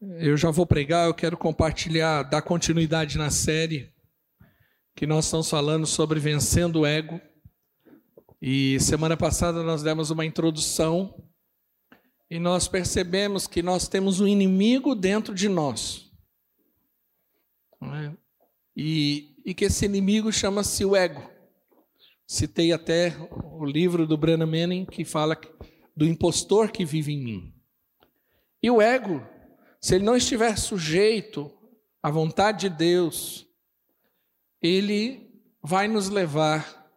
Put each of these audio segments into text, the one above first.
Eu já vou pregar, eu quero compartilhar, dar continuidade na série que nós estamos falando sobre vencendo o ego. E semana passada nós demos uma introdução e nós percebemos que nós temos um inimigo dentro de nós. É? E, e que esse inimigo chama-se o ego. Citei até o livro do Brennan Manning que fala do impostor que vive em mim. E o ego se ele não estiver sujeito à vontade de Deus, ele vai nos levar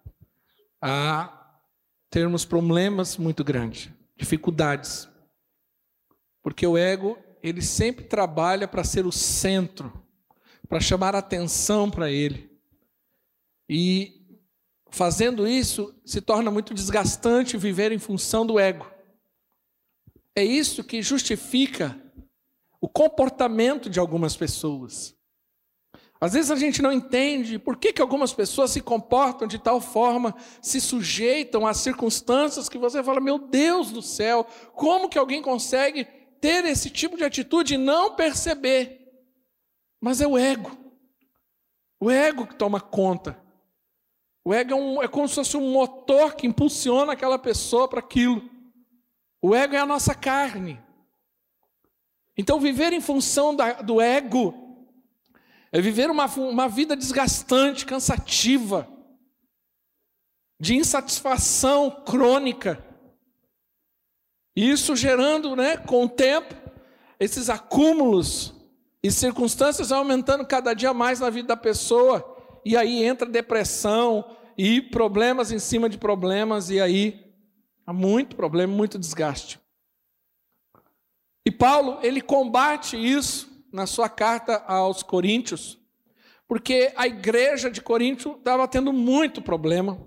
a termos problemas muito grandes, dificuldades. Porque o ego, ele sempre trabalha para ser o centro, para chamar atenção para ele. E fazendo isso, se torna muito desgastante viver em função do ego. É isso que justifica o comportamento de algumas pessoas. Às vezes a gente não entende por que, que algumas pessoas se comportam de tal forma, se sujeitam a circunstâncias que você fala, meu Deus do céu, como que alguém consegue ter esse tipo de atitude e não perceber? Mas é o ego. O ego que toma conta. O ego é, um, é como se fosse um motor que impulsiona aquela pessoa para aquilo. O ego é a nossa carne. Então, viver em função da, do ego é viver uma, uma vida desgastante, cansativa, de insatisfação crônica. Isso gerando, né, com o tempo, esses acúmulos e circunstâncias aumentando cada dia mais na vida da pessoa, e aí entra depressão e problemas em cima de problemas, e aí há muito problema, muito desgaste. E Paulo, ele combate isso na sua carta aos Coríntios, porque a igreja de Corinto estava tendo muito problema.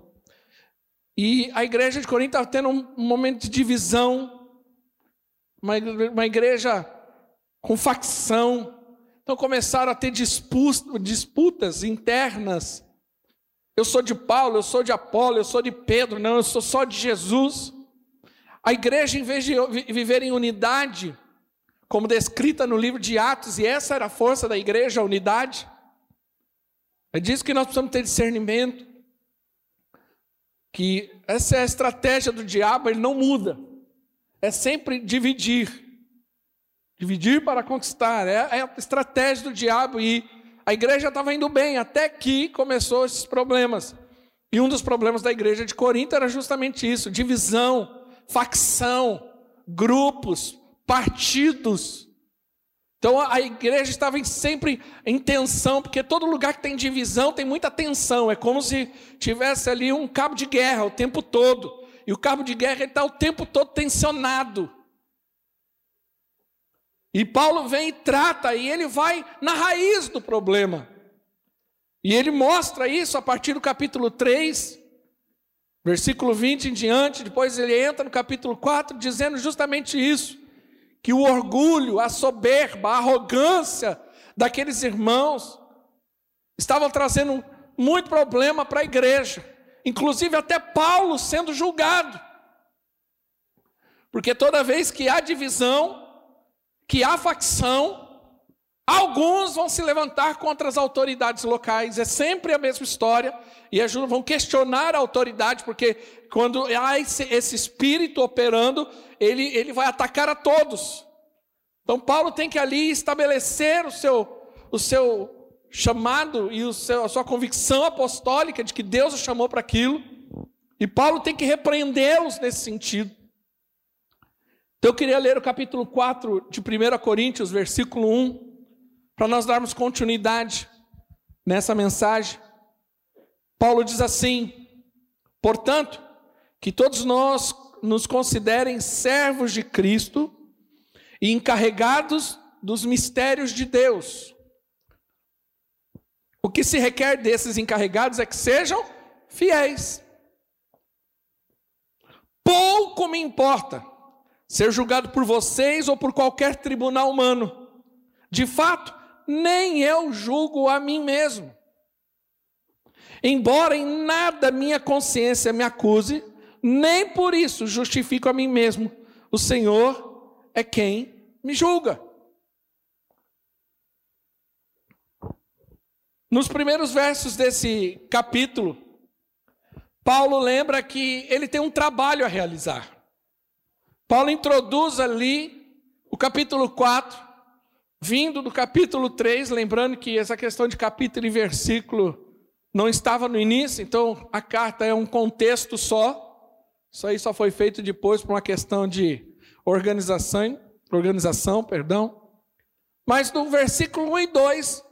E a igreja de Corinto estava tendo um momento de divisão, uma, igreja com facção. Então começaram a ter disputas internas. Eu sou de Paulo, eu sou de Apolo, eu sou de Pedro, não, eu sou só de Jesus. A igreja, em vez de viver em unidade, como descrita no livro de Atos, e essa era a força da igreja, a unidade. É disso que nós precisamos ter discernimento. Que essa é a estratégia do diabo, ele não muda. É sempre dividir. Dividir para conquistar. É, é a estratégia do diabo. E a igreja estava indo bem, até que começou esses problemas. E um dos problemas da igreja de Corinto era justamente isso: divisão, facção, grupos, partidos. Então a igreja estava sempre em tensão, porque todo lugar que tem divisão tem muita tensão. É como se tivesse ali um cabo de guerra o tempo todo. E o cabo de guerra está o tempo todo tensionado. E Paulo vem e trata, e ele vai na raiz do problema. E ele mostra isso a partir do capítulo 3, versículo 20 em diante. Depois ele entra no capítulo 4, dizendo justamente isso que o orgulho, a soberba, a arrogância daqueles irmãos estavam trazendo muito problema para a igreja, inclusive até Paulo sendo julgado. Porque toda vez que há divisão, que há facção, alguns vão se levantar contra as autoridades locais, é sempre a mesma história, e vão questionar a autoridade, porque quando há esse, esse espírito operando, ele, ele vai atacar a todos. Então, Paulo tem que ali estabelecer o seu, o seu chamado e o seu, a sua convicção apostólica de que Deus o chamou para aquilo. E Paulo tem que repreendê-los nesse sentido. Então, eu queria ler o capítulo 4 de 1 Coríntios, versículo 1, para nós darmos continuidade nessa mensagem. Paulo diz assim: Portanto, que todos nós nos considerem servos de Cristo e encarregados dos mistérios de Deus. O que se requer desses encarregados é que sejam fiéis. Pouco me importa ser julgado por vocês ou por qualquer tribunal humano. De fato, nem eu julgo a mim mesmo. Embora em nada minha consciência me acuse, nem por isso justifico a mim mesmo. O Senhor é quem me julga. Nos primeiros versos desse capítulo, Paulo lembra que ele tem um trabalho a realizar. Paulo introduz ali o capítulo 4, vindo do capítulo 3, lembrando que essa questão de capítulo e versículo não estava no início, então a carta é um contexto só. Isso aí só foi feito depois por uma questão de organização, organização, perdão. Mas no versículo 1 e 2,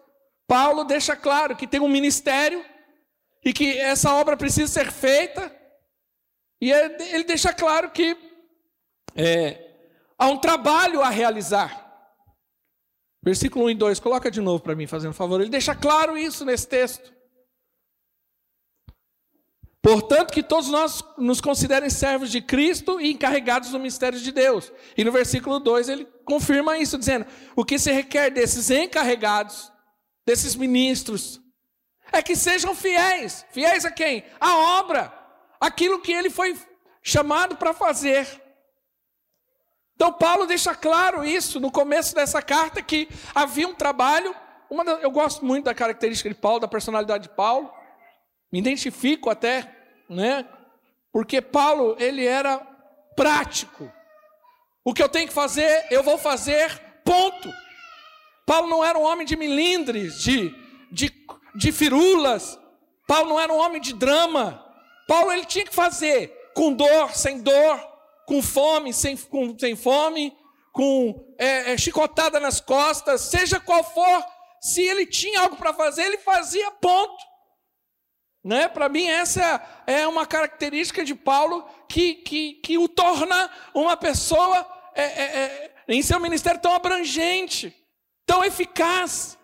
Paulo deixa claro que tem um ministério e que essa obra precisa ser feita. E ele deixa claro que é, há um trabalho a realizar. Versículo 1 e 2, coloca de novo para mim, fazendo favor. Ele deixa claro isso nesse texto. Portanto, que todos nós nos considerem servos de Cristo e encarregados do mistério de Deus. E no versículo 2 ele confirma isso, dizendo: o que se requer desses encarregados, desses ministros, é que sejam fiéis. Fiéis a quem? A obra, aquilo que ele foi chamado para fazer. Então, Paulo deixa claro isso no começo dessa carta: que havia um trabalho. Uma, eu gosto muito da característica de Paulo, da personalidade de Paulo. Me identifico até né? Porque Paulo, ele era prático. O que eu tenho que fazer, eu vou fazer, ponto. Paulo não era um homem de milindres, de, de, de firulas. Paulo não era um homem de drama. Paulo ele tinha que fazer com dor, sem dor, com fome, sem, com, sem fome, com é, é, chicotada nas costas, seja qual for. Se ele tinha algo para fazer, ele fazia, ponto. Né? Para mim, essa é uma característica de Paulo que, que, que o torna uma pessoa é, é, é, em seu ministério tão abrangente, tão eficaz.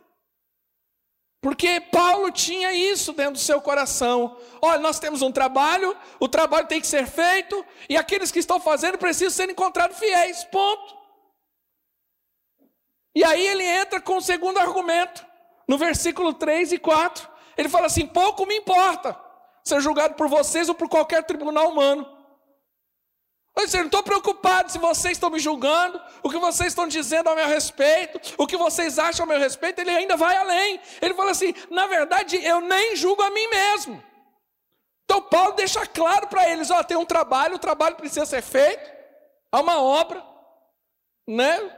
Porque Paulo tinha isso dentro do seu coração. Olha, nós temos um trabalho, o trabalho tem que ser feito, e aqueles que estão fazendo precisam ser encontrados fiéis. Ponto. E aí ele entra com o segundo argumento, no versículo 3 e 4. Ele fala assim: pouco me importa ser julgado por vocês ou por qualquer tribunal humano. Eu não estou preocupado se vocês estão me julgando, o que vocês estão dizendo ao meu respeito, o que vocês acham ao meu respeito, ele ainda vai além. Ele fala assim: na verdade, eu nem julgo a mim mesmo. Então, Paulo deixa claro para eles: ó, tem um trabalho, o trabalho precisa ser feito, há uma obra, né?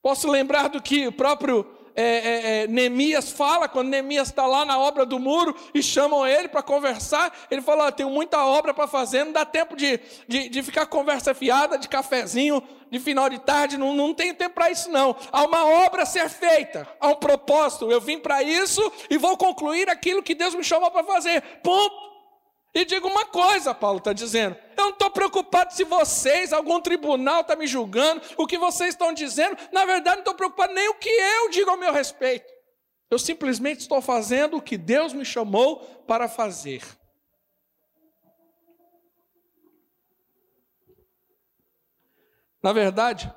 Posso lembrar do que o próprio é, é, é, Neemias fala, quando Neemias está lá na obra do muro e chamam ele para conversar, ele fala: tenho muita obra para fazer, não dá tempo de, de, de, ficar conversa fiada, de cafezinho, de final de tarde, não, não tenho tempo para isso, não. Há uma obra a ser feita, há um propósito. Eu vim para isso e vou concluir aquilo que Deus me chamou para fazer. Ponto. E digo uma coisa, Paulo está dizendo: eu não estou preocupado se vocês, algum tribunal está me julgando, o que vocês estão dizendo, na verdade não estou preocupado nem o que eu digo ao meu respeito. Eu simplesmente estou fazendo o que Deus me chamou para fazer. Na verdade,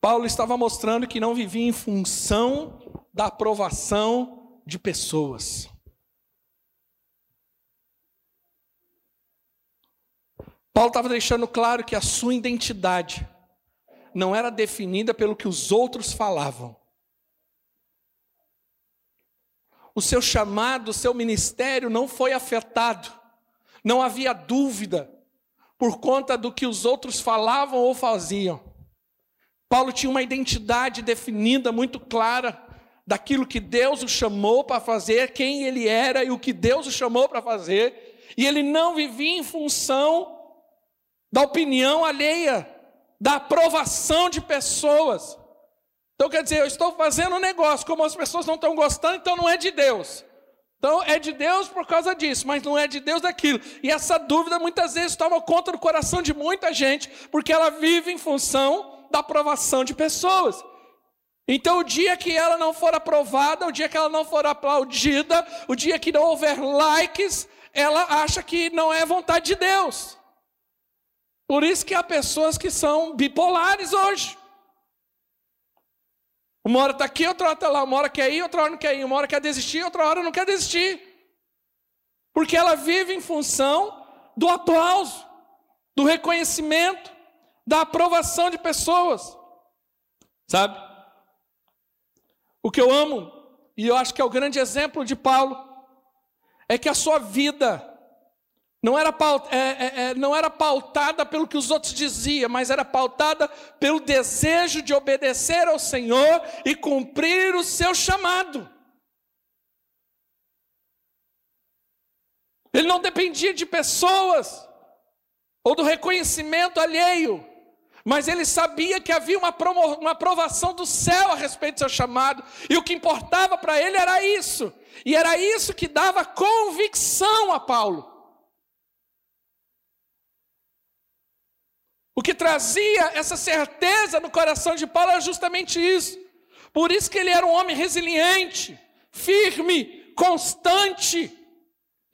Paulo estava mostrando que não vivia em função da aprovação de pessoas. Paulo estava deixando claro que a sua identidade não era definida pelo que os outros falavam. O seu chamado, o seu ministério não foi afetado. Não havia dúvida por conta do que os outros falavam ou faziam. Paulo tinha uma identidade definida muito clara daquilo que Deus o chamou para fazer, quem ele era e o que Deus o chamou para fazer, e ele não vivia em função da opinião alheia, da aprovação de pessoas. Então quer dizer, eu estou fazendo um negócio, como as pessoas não estão gostando, então não é de Deus. Então é de Deus por causa disso, mas não é de Deus daquilo. E essa dúvida muitas vezes toma conta do coração de muita gente, porque ela vive em função da aprovação de pessoas. Então, o dia que ela não for aprovada, o dia que ela não for aplaudida, o dia que não houver likes, ela acha que não é vontade de Deus. Por isso que há pessoas que são bipolares hoje. Uma hora está aqui, outra hora está lá, uma hora quer ir, outra hora não quer ir, uma hora quer desistir, outra hora não quer desistir. Porque ela vive em função do aplauso, do reconhecimento, da aprovação de pessoas. Sabe? O que eu amo e eu acho que é o grande exemplo de Paulo, é que a sua vida não era, é, é, é, não era pautada pelo que os outros diziam, mas era pautada pelo desejo de obedecer ao Senhor e cumprir o seu chamado. Ele não dependia de pessoas ou do reconhecimento alheio, mas ele sabia que havia uma, uma aprovação do céu a respeito do seu chamado, e o que importava para ele era isso, e era isso que dava convicção a Paulo. O que trazia essa certeza no coração de Paulo era justamente isso. Por isso que ele era um homem resiliente, firme, constante.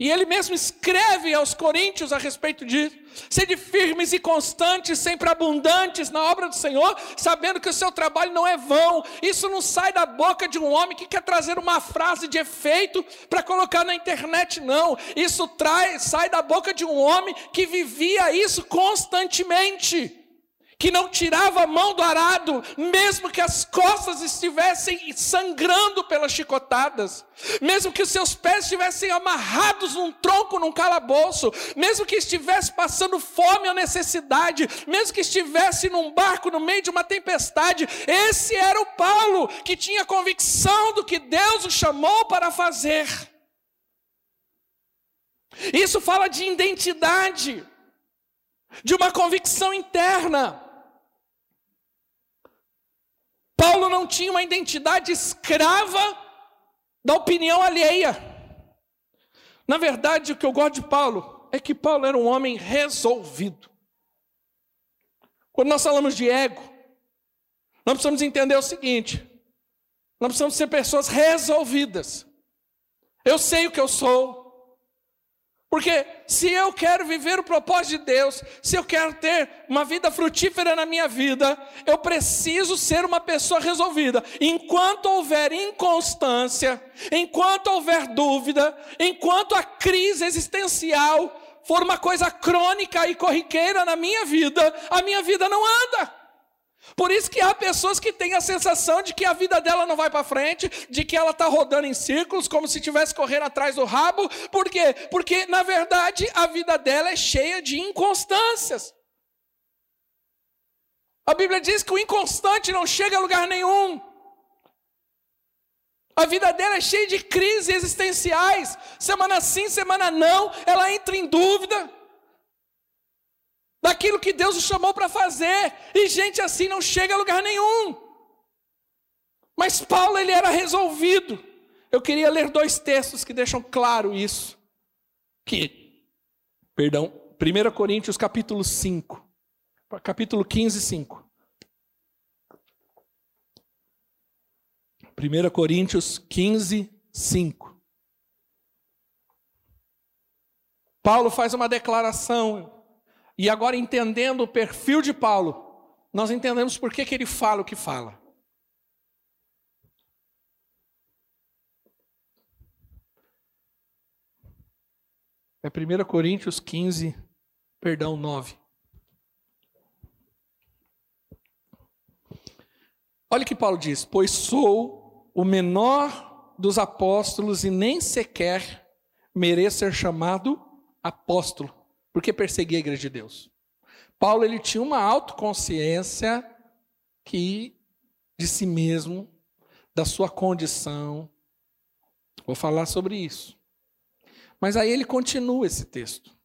E ele mesmo escreve aos Coríntios a respeito disso. Sede firmes e constantes, sempre abundantes na obra do Senhor, sabendo que o seu trabalho não é vão. Isso não sai da boca de um homem que quer trazer uma frase de efeito para colocar na internet, não. Isso traz, sai da boca de um homem que vivia isso constantemente que não tirava a mão do arado, mesmo que as costas estivessem sangrando pelas chicotadas, mesmo que os seus pés estivessem amarrados num tronco, num calabouço, mesmo que estivesse passando fome ou necessidade, mesmo que estivesse num barco no meio de uma tempestade, esse era o Paulo que tinha convicção do que Deus o chamou para fazer. Isso fala de identidade, de uma convicção interna. Paulo não tinha uma identidade escrava da opinião alheia. Na verdade, o que eu gosto de Paulo é que Paulo era um homem resolvido. Quando nós falamos de ego, nós precisamos entender o seguinte: nós precisamos ser pessoas resolvidas. Eu sei o que eu sou, porque se eu quero viver o propósito de Deus, se eu quero ter uma vida frutífera na minha vida, eu preciso ser uma pessoa resolvida. Enquanto houver inconstância, enquanto houver dúvida, enquanto a crise existencial for uma coisa crônica e corriqueira na minha vida, a minha vida não anda. Por isso que há pessoas que têm a sensação de que a vida dela não vai para frente, de que ela está rodando em círculos, como se estivesse correndo atrás do rabo. Por quê? Porque, na verdade, a vida dela é cheia de inconstâncias. A Bíblia diz que o inconstante não chega a lugar nenhum. A vida dela é cheia de crises existenciais. Semana sim, semana não, ela entra em dúvida daquilo que Deus o chamou para fazer, e gente assim não chega a lugar nenhum. Mas Paulo ele era resolvido. Eu queria ler dois textos que deixam claro isso. Que, perdão, 1 Coríntios capítulo 5, capítulo 15, 5. 1 Coríntios 15, 5. Paulo faz uma declaração e agora, entendendo o perfil de Paulo, nós entendemos por que, que ele fala o que fala. É 1 Coríntios 15, perdão, 9. Olha o que Paulo diz: Pois sou o menor dos apóstolos e nem sequer mereço ser chamado apóstolo porque perseguia a igreja de Deus. Paulo ele tinha uma autoconsciência que de si mesmo, da sua condição. Vou falar sobre isso. Mas aí ele continua esse texto.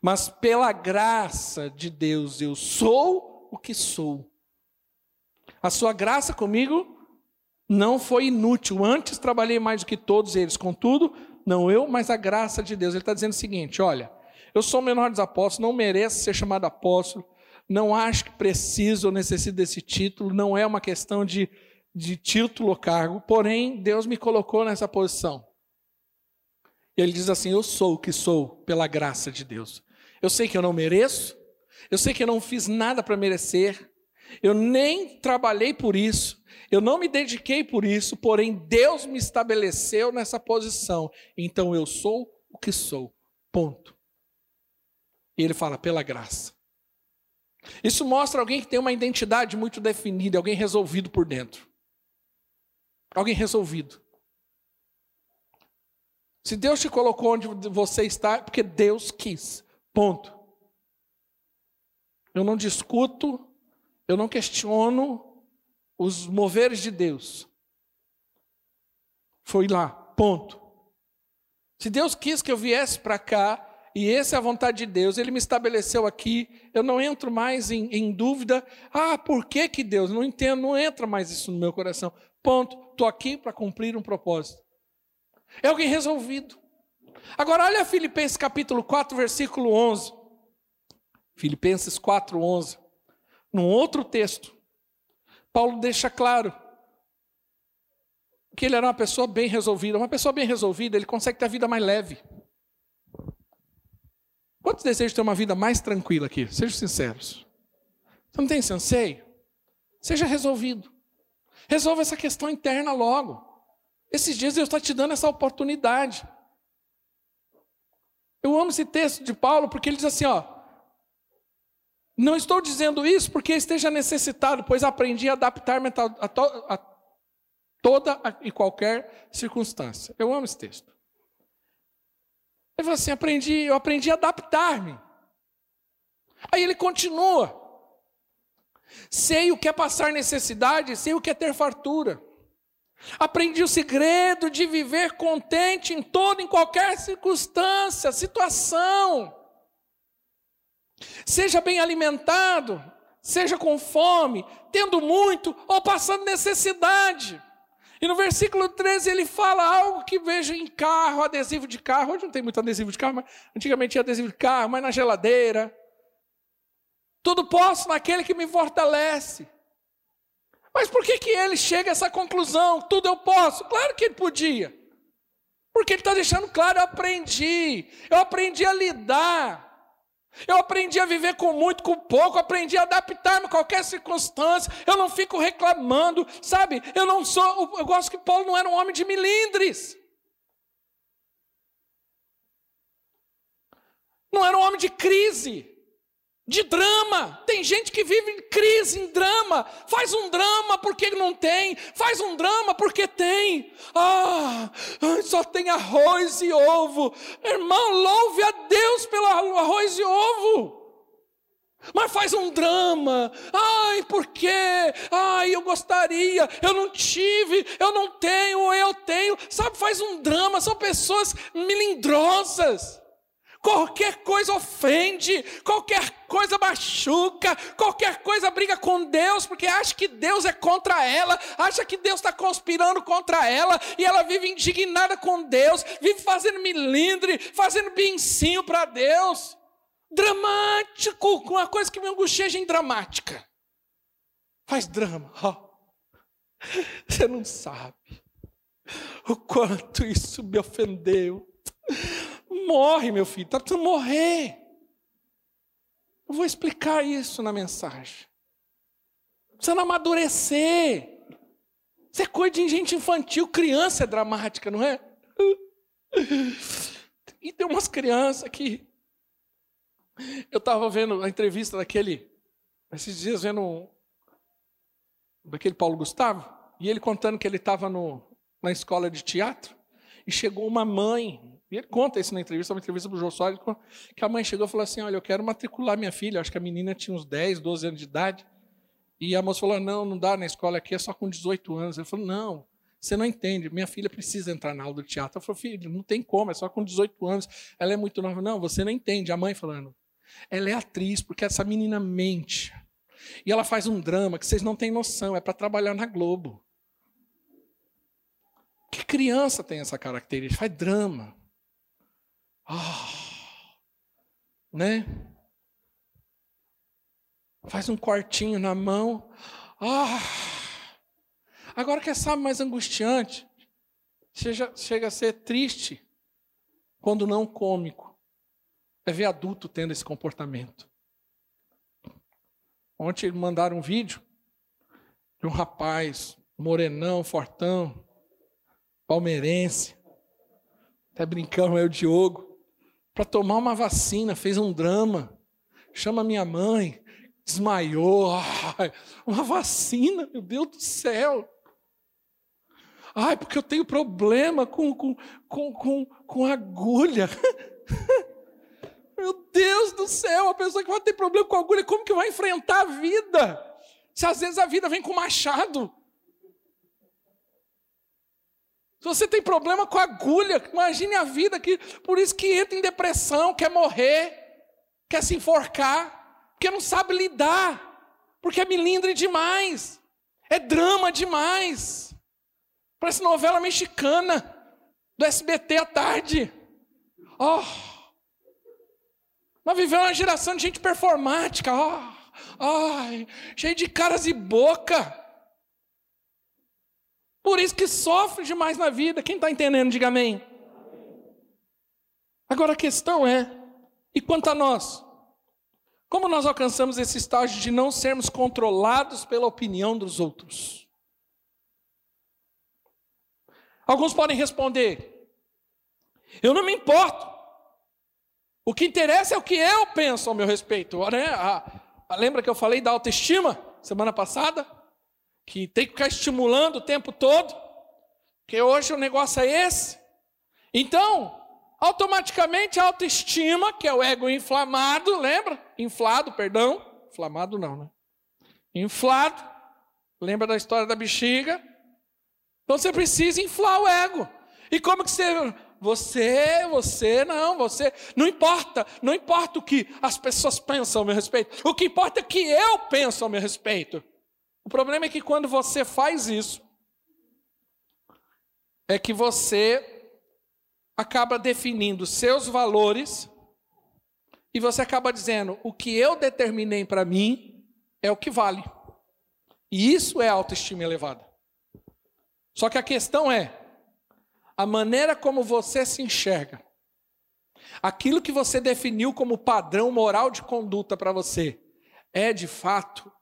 Mas pela graça de Deus eu sou o que sou. A sua graça comigo não foi inútil. Antes trabalhei mais do que todos eles. Contudo, não eu, mas a graça de Deus. Ele está dizendo o seguinte: olha, eu sou o menor dos apóstolos, não mereço ser chamado apóstolo, não acho que preciso ou necessito desse título, não é uma questão de, de título ou cargo, porém, Deus me colocou nessa posição. E ele diz assim: Eu sou o que sou pela graça de Deus. Eu sei que eu não mereço, eu sei que eu não fiz nada para merecer, eu nem trabalhei por isso, eu não me dediquei por isso, porém Deus me estabeleceu nessa posição. Então eu sou o que sou. Ponto. E ele fala, pela graça. Isso mostra alguém que tem uma identidade muito definida, alguém resolvido por dentro. Alguém resolvido. Se Deus te colocou onde você está, é porque Deus quis. Ponto. Eu não discuto, eu não questiono os moveres de Deus. Foi lá, ponto. Se Deus quis que eu viesse para cá, e essa é a vontade de Deus, Ele me estabeleceu aqui, eu não entro mais em, em dúvida, ah, por que que Deus? Não entendo, não entra mais isso no meu coração. Ponto, estou aqui para cumprir um propósito. É alguém resolvido. Agora olha Filipenses capítulo 4, versículo 11. Filipenses 4, 11. Num outro texto, Paulo deixa claro que ele era uma pessoa bem resolvida. Uma pessoa bem resolvida, ele consegue ter a vida mais leve. Quantos desejam ter uma vida mais tranquila aqui? Sejam sinceros. Você não tem esse anseio? Seja resolvido. Resolva essa questão interna logo. Esses dias Deus está te dando essa oportunidade. Eu amo esse texto de Paulo porque ele diz assim: ó, não estou dizendo isso porque esteja necessitado, pois aprendi a adaptar-me a, a, a, toda e qualquer circunstância. Eu amo esse texto. Ele fala assim: aprendi, eu aprendi a adaptar-me. Aí ele continua. Sei o que é passar necessidade, sei o que é ter fartura. Aprendi o segredo de viver contente em toda, em qualquer circunstância, situação. Seja bem alimentado, seja com fome, tendo muito ou passando necessidade. E no versículo 13 ele fala algo que vejo em carro, adesivo de carro. Hoje não tem muito adesivo de carro, mas antigamente tinha adesivo de carro, mas na geladeira. Tudo posso naquele que me fortalece. Mas por que, que ele chega a essa conclusão? Tudo eu posso? Claro que ele podia. Porque ele está deixando claro, eu aprendi. Eu aprendi a lidar. Eu aprendi a viver com muito, com pouco, aprendi a adaptar-me a qualquer circunstância. Eu não fico reclamando, sabe? Eu não sou, eu gosto que Paulo não era um homem de milindres. Não era um homem de crise de drama. Tem gente que vive em crise, em drama. Faz um drama porque não tem, faz um drama porque tem. Ah, só tem arroz e ovo. Irmão, louve a Deus pelo arroz e ovo. Mas faz um drama. Ai, por quê? Ai, eu gostaria, eu não tive, eu não tenho, eu tenho. Sabe, faz um drama. São pessoas melindrosas. Qualquer coisa ofende, qualquer coisa machuca, qualquer coisa briga com Deus, porque acha que Deus é contra ela, acha que Deus está conspirando contra ela, e ela vive indignada com Deus, vive fazendo milindre, fazendo bincinho para Deus. Dramático, com uma coisa que me angustia, gente dramática. Faz drama. Oh. Você não sabe o quanto isso me ofendeu. Morre, meu filho, está precisando morrer. Eu vou explicar isso na mensagem. Precisa amadurecer. Isso é coisa de gente infantil, criança é dramática, não é? E tem umas crianças que. Eu estava vendo a entrevista daquele. Esses dias vendo. Daquele Paulo Gustavo. E ele contando que ele estava na escola de teatro. E chegou uma mãe e ele conta isso na entrevista, uma entrevista para o João Soares, que a mãe chegou e falou assim, olha, eu quero matricular minha filha, acho que a menina tinha uns 10, 12 anos de idade, e a moça falou, não, não dá na escola aqui, é só com 18 anos. Ele falou, não, você não entende, minha filha precisa entrar na aula do teatro. Eu falei, filho, não tem como, é só com 18 anos, ela é muito nova. Não, você não entende, a mãe falando, ela é atriz, porque essa menina mente, e ela faz um drama que vocês não têm noção, é para trabalhar na Globo. Que criança tem essa característica? Faz drama. Ah, né? Faz um quartinho na mão. Ah, agora quer sabe mais angustiante? Chega, chega a ser triste quando não cômico. É ver adulto tendo esse comportamento. Ontem mandaram um vídeo de um rapaz, morenão, fortão, palmeirense. Até brincando, é o Diogo para tomar uma vacina, fez um drama. Chama minha mãe, desmaiou. Ai, uma vacina, meu Deus do céu. Ai, porque eu tenho problema com, com, com, com, com agulha. Meu Deus do céu, a pessoa que vai ter problema com agulha, como que vai enfrentar a vida? Se às vezes a vida vem com machado. Se você tem problema com agulha, imagine a vida que por isso que entra em depressão, quer morrer, quer se enforcar, porque não sabe lidar, porque é milindre demais, é drama demais. Parece novela mexicana do SBT à tarde. Oh! Nós vivemos uma geração de gente performática, oh, ai, cheio de caras e boca. Por isso que sofre demais na vida. Quem está entendendo, diga amém. Agora a questão é: e quanto a nós? Como nós alcançamos esse estágio de não sermos controlados pela opinião dos outros? Alguns podem responder: eu não me importo. O que interessa é o que eu penso ao meu respeito. Né? lembra que eu falei da autoestima semana passada? Que tem que ficar estimulando o tempo todo. Que hoje o negócio é esse. Então, automaticamente a autoestima, que é o ego inflamado, lembra? Inflado, perdão. Inflamado não, né? Inflado. Lembra da história da bexiga? Então você precisa inflar o ego. E como que você você, você, não, você, não importa, não importa o que as pessoas pensam a meu respeito, o que importa é que eu penso a meu respeito. O problema é que quando você faz isso, é que você acaba definindo seus valores e você acaba dizendo: o que eu determinei para mim é o que vale. E isso é autoestima elevada. Só que a questão é: a maneira como você se enxerga, aquilo que você definiu como padrão moral de conduta para você, é de fato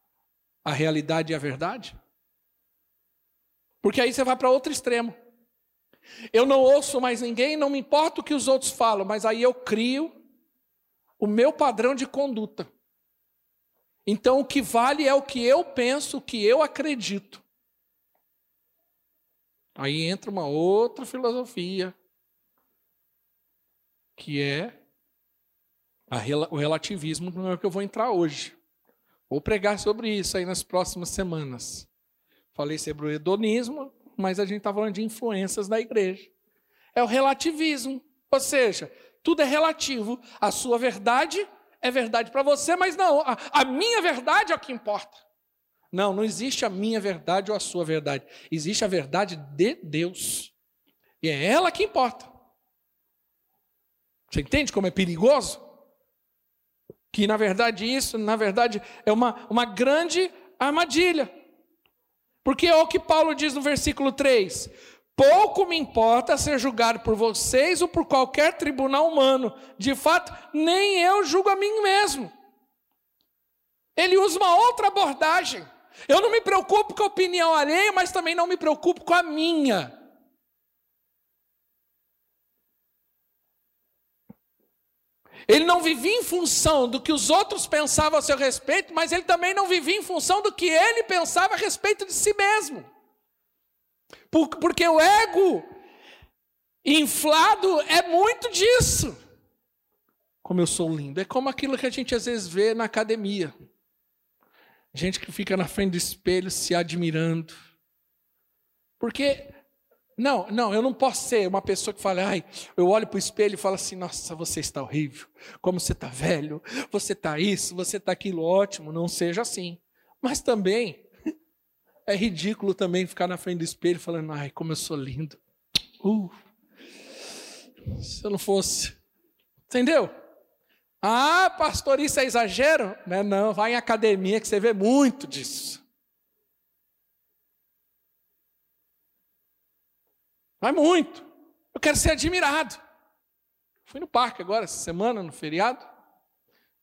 a realidade e a verdade? Porque aí você vai para outro extremo. Eu não ouço mais ninguém, não me importa o que os outros falam, mas aí eu crio o meu padrão de conduta. Então o que vale é o que eu penso, o que eu acredito. Aí entra uma outra filosofia, que é a, o relativismo, não é o que eu vou entrar hoje. Vou pregar sobre isso aí nas próximas semanas. Falei sobre o hedonismo, mas a gente está falando de influências da igreja. É o relativismo, ou seja, tudo é relativo. A sua verdade é verdade para você, mas não, a, a minha verdade é o que importa. Não, não existe a minha verdade ou a sua verdade. Existe a verdade de Deus. E é ela que importa. Você entende como é perigoso? Que na verdade isso, na verdade, é uma, uma grande armadilha. Porque é o que Paulo diz no versículo 3: Pouco me importa ser julgado por vocês ou por qualquer tribunal humano. De fato, nem eu julgo a mim mesmo. Ele usa uma outra abordagem. Eu não me preocupo com a opinião alheia, mas também não me preocupo com a minha. Ele não vivia em função do que os outros pensavam a seu respeito, mas ele também não vivia em função do que ele pensava a respeito de si mesmo. Porque o ego inflado é muito disso. Como eu sou lindo. É como aquilo que a gente às vezes vê na academia. Gente que fica na frente do espelho se admirando. Porque, não, não, eu não posso ser uma pessoa que fala, ai, eu olho para o espelho e falo assim, nossa, você está horrível, como você está velho, você está isso, você está aquilo, ótimo, não seja assim. Mas também, é ridículo também ficar na frente do espelho falando, ai, como eu sou lindo. Uh, se eu não fosse. Entendeu? Ah, pastor, isso é exagero? Não, é não, vai em academia que você vê muito disso. Vai muito. Eu quero ser admirado. Fui no parque agora, essa semana, no feriado.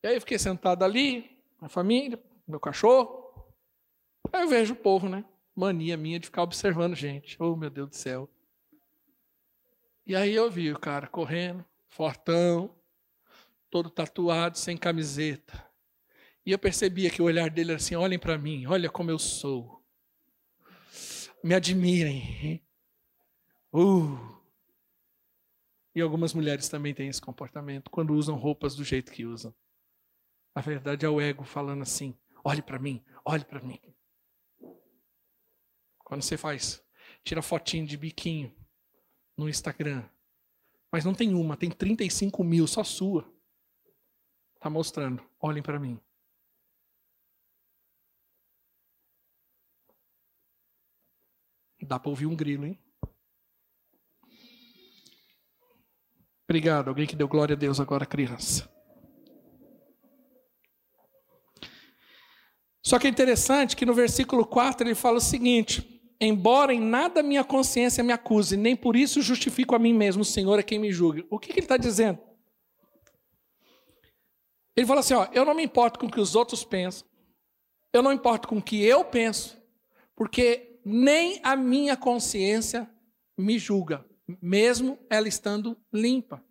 E aí eu fiquei sentado ali, com a família, meu cachorro. Aí eu vejo o povo, né? Mania minha de ficar observando gente. Oh, meu Deus do céu. E aí eu vi o cara correndo, fortão, todo tatuado, sem camiseta. E eu percebia que o olhar dele era assim: olhem para mim, olha como eu sou. Me admirem. Uh. E algumas mulheres também têm esse comportamento quando usam roupas do jeito que usam. A verdade é o ego falando assim: olhe para mim, olhe para mim. Quando você faz, tira fotinho de biquinho no Instagram, mas não tem uma, tem 35 mil, só sua. Está mostrando, olhem para mim. Dá para ouvir um grilo, hein? Obrigado. Alguém que deu glória a Deus agora, criança. Só que é interessante que no versículo 4 ele fala o seguinte: Embora em nada minha consciência me acuse, nem por isso justifico a mim mesmo, o Senhor é quem me julga. O que, que ele está dizendo? Ele fala assim: ó, eu não me importo com o que os outros pensam, eu não importo com o que eu penso, porque nem a minha consciência me julga, mesmo ela estando limpa.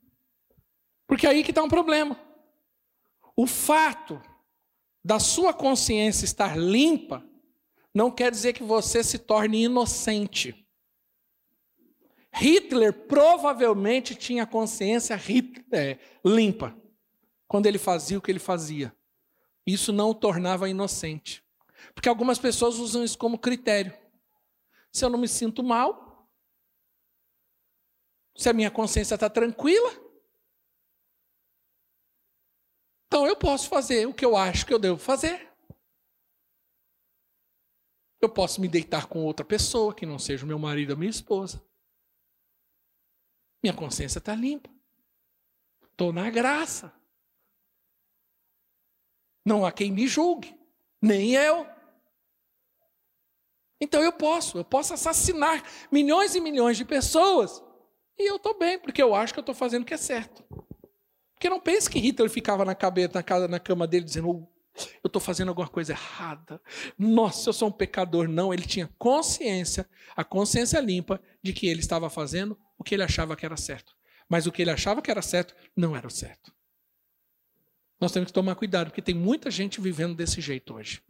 Porque aí que está um problema. O fato da sua consciência estar limpa não quer dizer que você se torne inocente. Hitler provavelmente tinha consciência é, limpa quando ele fazia o que ele fazia. Isso não o tornava inocente. Porque algumas pessoas usam isso como critério. Se eu não me sinto mal, se a minha consciência está tranquila, então eu posso fazer o que eu acho que eu devo fazer. Eu posso me deitar com outra pessoa que não seja meu marido ou minha esposa. Minha consciência está limpa. Estou na graça. Não há quem me julgue, nem eu. Então eu posso, eu posso assassinar milhões e milhões de pessoas e eu estou bem, porque eu acho que eu estou fazendo o que é certo. Porque não pense que Hitler ficava na cabeça, na, casa, na cama dele dizendo, oh, eu estou fazendo alguma coisa errada. Nossa, eu sou um pecador. Não, ele tinha consciência, a consciência limpa de que ele estava fazendo o que ele achava que era certo. Mas o que ele achava que era certo não era o certo. Nós temos que tomar cuidado, porque tem muita gente vivendo desse jeito hoje.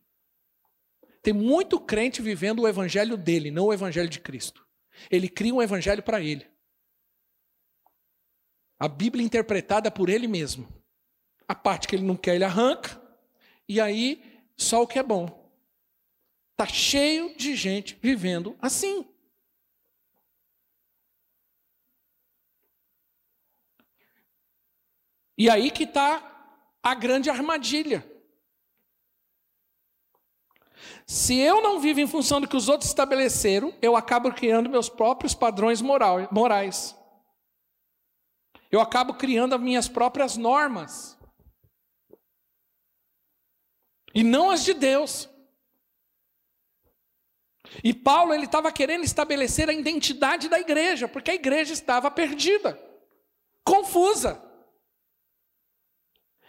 Tem muito crente vivendo o evangelho dele, não o evangelho de Cristo. Ele cria um evangelho para ele. A Bíblia interpretada por ele mesmo. A parte que ele não quer, ele arranca. E aí, só o que é bom. Está cheio de gente vivendo assim. E aí que está a grande armadilha. Se eu não vivo em função do que os outros estabeleceram, eu acabo criando meus próprios padrões morais. Eu acabo criando as minhas próprias normas. E não as de Deus. E Paulo ele estava querendo estabelecer a identidade da igreja, porque a igreja estava perdida, confusa.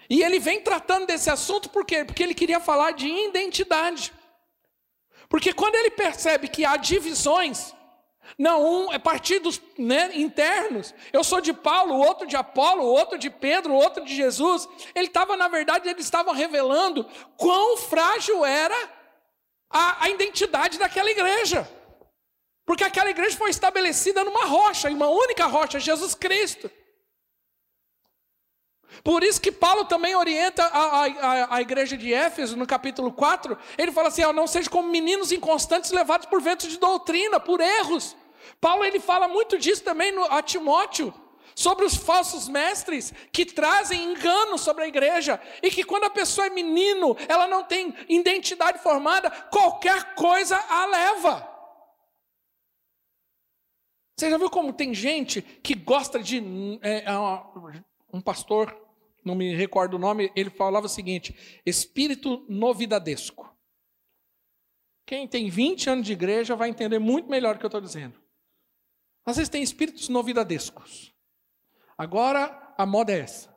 E ele vem tratando desse assunto por quê? Porque ele queria falar de identidade. Porque quando ele percebe que há divisões, não, um é partidos né, internos. Eu sou de Paulo, outro de Apolo, outro de Pedro, outro de Jesus. Ele estava, na verdade, eles estavam revelando quão frágil era a, a identidade daquela igreja. Porque aquela igreja foi estabelecida numa rocha, em uma única rocha, Jesus Cristo. Por isso que Paulo também orienta a, a, a, igreja de Éfeso, no capítulo 4, ele fala assim: não seja como meninos inconstantes levados por ventos de doutrina, por erros. Paulo ele fala muito disso também no, a Timóteo, sobre os falsos mestres que trazem engano sobre a igreja, e que quando a pessoa é menino, ela não tem identidade formada, qualquer coisa a leva. Você já viu como tem gente que gosta de. É, é um pastor não me recordo o nome, ele falava o seguinte: espírito novidadesco. Quem tem 20 anos de igreja vai entender muito melhor o que eu estou dizendo. Às vezes tem espíritos novidadescos. Agora a moda é essa.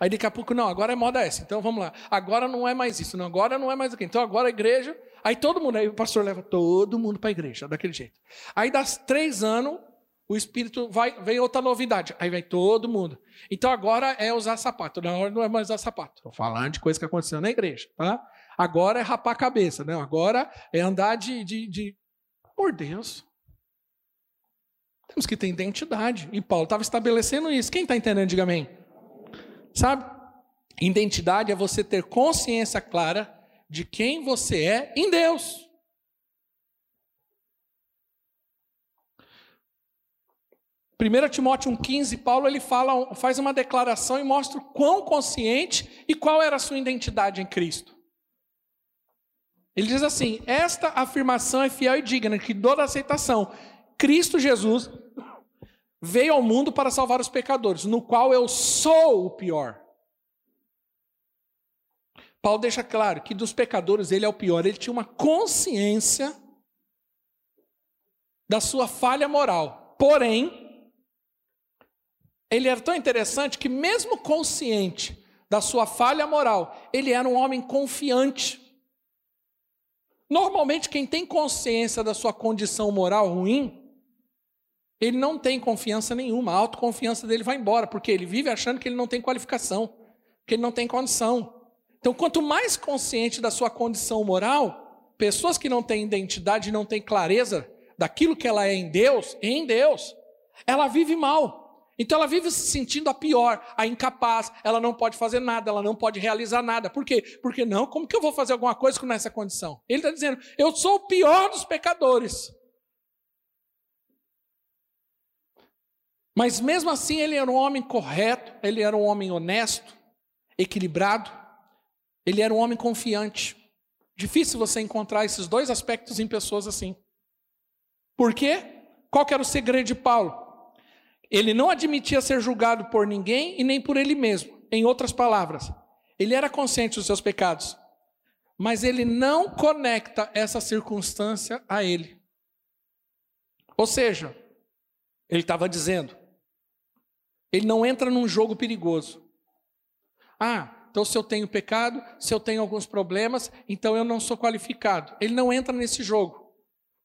Aí daqui a pouco, não, agora é moda essa. Então vamos lá. Agora não é mais isso, não, agora não é mais aquilo. Então agora a igreja. Aí todo mundo, aí o pastor leva todo mundo para a igreja, daquele jeito. Aí das três anos, o Espírito vai, vem outra novidade. Aí vem todo mundo. Então agora é usar sapato. Não, não é mais usar sapato. Estou falando de coisa que aconteceu na igreja. Tá? Agora é rapar a cabeça. Não, agora é andar de, de, de... Por Deus. Temos que ter identidade. E Paulo estava estabelecendo isso. Quem está entendendo, diga amém. Sabe? Identidade é você ter consciência clara de quem você é em Deus. 1 Timóteo 1,15, Paulo ele fala, faz uma declaração e mostra o quão consciente e qual era a sua identidade em Cristo. Ele diz assim: Esta afirmação é fiel e digna que toda aceitação. Cristo Jesus veio ao mundo para salvar os pecadores, no qual eu sou o pior. Paulo deixa claro que dos pecadores ele é o pior. Ele tinha uma consciência da sua falha moral. Porém, ele era tão interessante que, mesmo consciente da sua falha moral, ele era um homem confiante. Normalmente, quem tem consciência da sua condição moral ruim, ele não tem confiança nenhuma, a autoconfiança dele vai embora, porque ele vive achando que ele não tem qualificação, que ele não tem condição. Então, quanto mais consciente da sua condição moral, pessoas que não têm identidade, não têm clareza daquilo que ela é em Deus, em Deus, ela vive mal. Então ela vive se sentindo a pior, a incapaz, ela não pode fazer nada, ela não pode realizar nada. Por quê? Porque não, como que eu vou fazer alguma coisa com nessa condição? Ele está dizendo, eu sou o pior dos pecadores. Mas mesmo assim ele era um homem correto, ele era um homem honesto, equilibrado, ele era um homem confiante. Difícil você encontrar esses dois aspectos em pessoas assim. Por quê? Qual que era o segredo de Paulo? Ele não admitia ser julgado por ninguém e nem por ele mesmo. Em outras palavras, ele era consciente dos seus pecados, mas ele não conecta essa circunstância a ele. Ou seja, ele estava dizendo, ele não entra num jogo perigoso. Ah, então se eu tenho pecado, se eu tenho alguns problemas, então eu não sou qualificado. Ele não entra nesse jogo.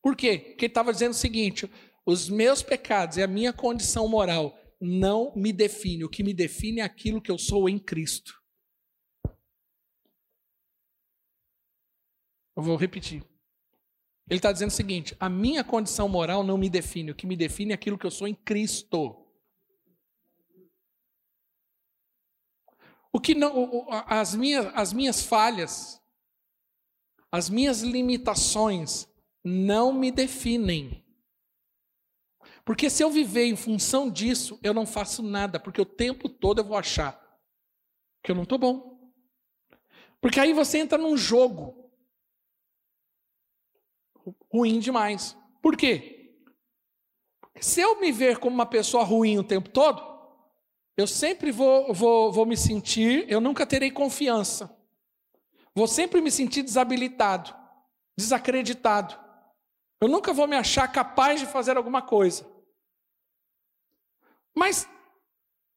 Por quê? Porque ele estava dizendo o seguinte: os meus pecados e a minha condição moral não me define. O que me define é aquilo que eu sou em Cristo. Eu vou repetir. Ele está dizendo o seguinte: a minha condição moral não me define. O que me define é aquilo que eu sou em Cristo. O que não, as minhas, as minhas falhas, as minhas limitações não me definem. Porque se eu viver em função disso, eu não faço nada, porque o tempo todo eu vou achar que eu não estou bom. Porque aí você entra num jogo ruim demais. Por quê? Se eu me ver como uma pessoa ruim o tempo todo, eu sempre vou, vou, vou me sentir, eu nunca terei confiança. Vou sempre me sentir desabilitado, desacreditado. Eu nunca vou me achar capaz de fazer alguma coisa. Mas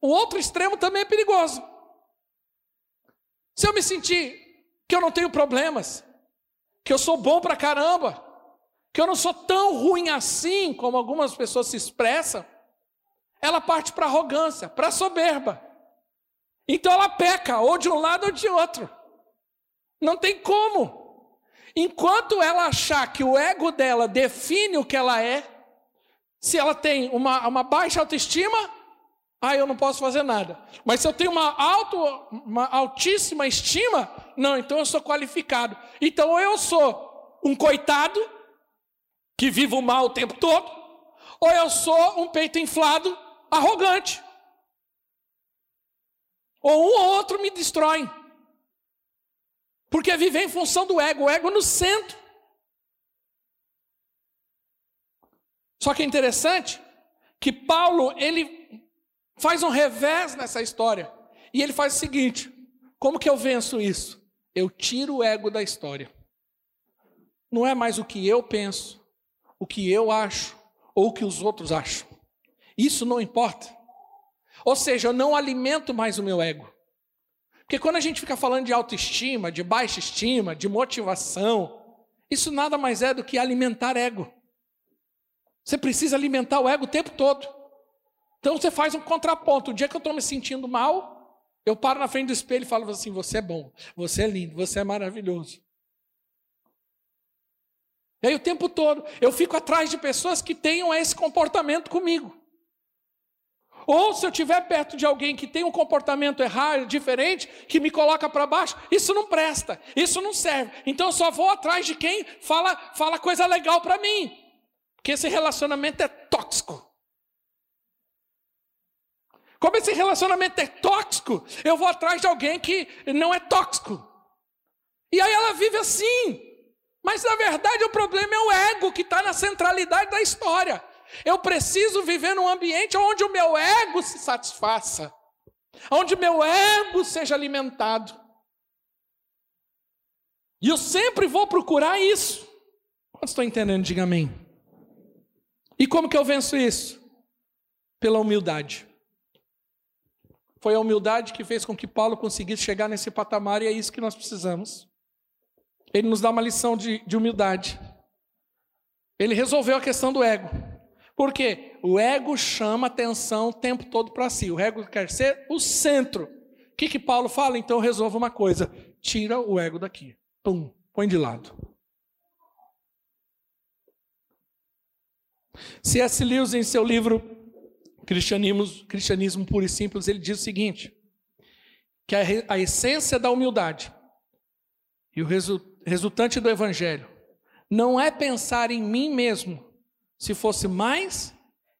o outro extremo também é perigoso. Se eu me sentir que eu não tenho problemas, que eu sou bom pra caramba, que eu não sou tão ruim assim como algumas pessoas se expressam, ela parte para arrogância, para soberba. Então ela peca, ou de um lado ou de outro. Não tem como. Enquanto ela achar que o ego dela define o que ela é, se ela tem uma, uma baixa autoestima, ah, eu não posso fazer nada. Mas se eu tenho uma, alto, uma altíssima estima, não, então eu sou qualificado. Então eu sou um coitado, que vivo mal o tempo todo, ou eu sou um peito inflado, arrogante. Ou um ou outro me destrói. Porque viver em função do ego, o ego no centro. Só que é interessante que Paulo, ele faz um revés nessa história. E ele faz o seguinte: como que eu venço isso? Eu tiro o ego da história. Não é mais o que eu penso, o que eu acho ou o que os outros acham. Isso não importa. Ou seja, eu não alimento mais o meu ego. Porque quando a gente fica falando de autoestima, de baixa estima, de motivação, isso nada mais é do que alimentar ego. Você precisa alimentar o ego o tempo todo. Então você faz um contraponto. O dia que eu estou me sentindo mal, eu paro na frente do espelho e falo assim: você é bom, você é lindo, você é maravilhoso. E aí o tempo todo eu fico atrás de pessoas que tenham esse comportamento comigo. Ou se eu estiver perto de alguém que tem um comportamento errado, diferente, que me coloca para baixo, isso não presta, isso não serve. Então eu só vou atrás de quem fala, fala coisa legal para mim. Porque esse relacionamento é tóxico. Como esse relacionamento é tóxico, eu vou atrás de alguém que não é tóxico. E aí ela vive assim. Mas na verdade o problema é o ego que está na centralidade da história. Eu preciso viver num ambiente onde o meu ego se satisfaça, onde o meu ego seja alimentado. E eu sempre vou procurar isso. Quantos estão entendendo? Diga amém. E como que eu venço isso? Pela humildade. Foi a humildade que fez com que Paulo conseguisse chegar nesse patamar e é isso que nós precisamos. Ele nos dá uma lição de, de humildade. Ele resolveu a questão do ego. Por quê? O ego chama atenção o tempo todo para si. O ego quer ser o centro. O que, que Paulo fala? Então resolva uma coisa: tira o ego daqui. Pum, põe de lado. C.S. Lewis, em seu livro Cristianismo, Cristianismo Puro e Simples, ele diz o seguinte: que a, a essência da humildade e o resu, resultante do Evangelho não é pensar em mim mesmo se fosse mais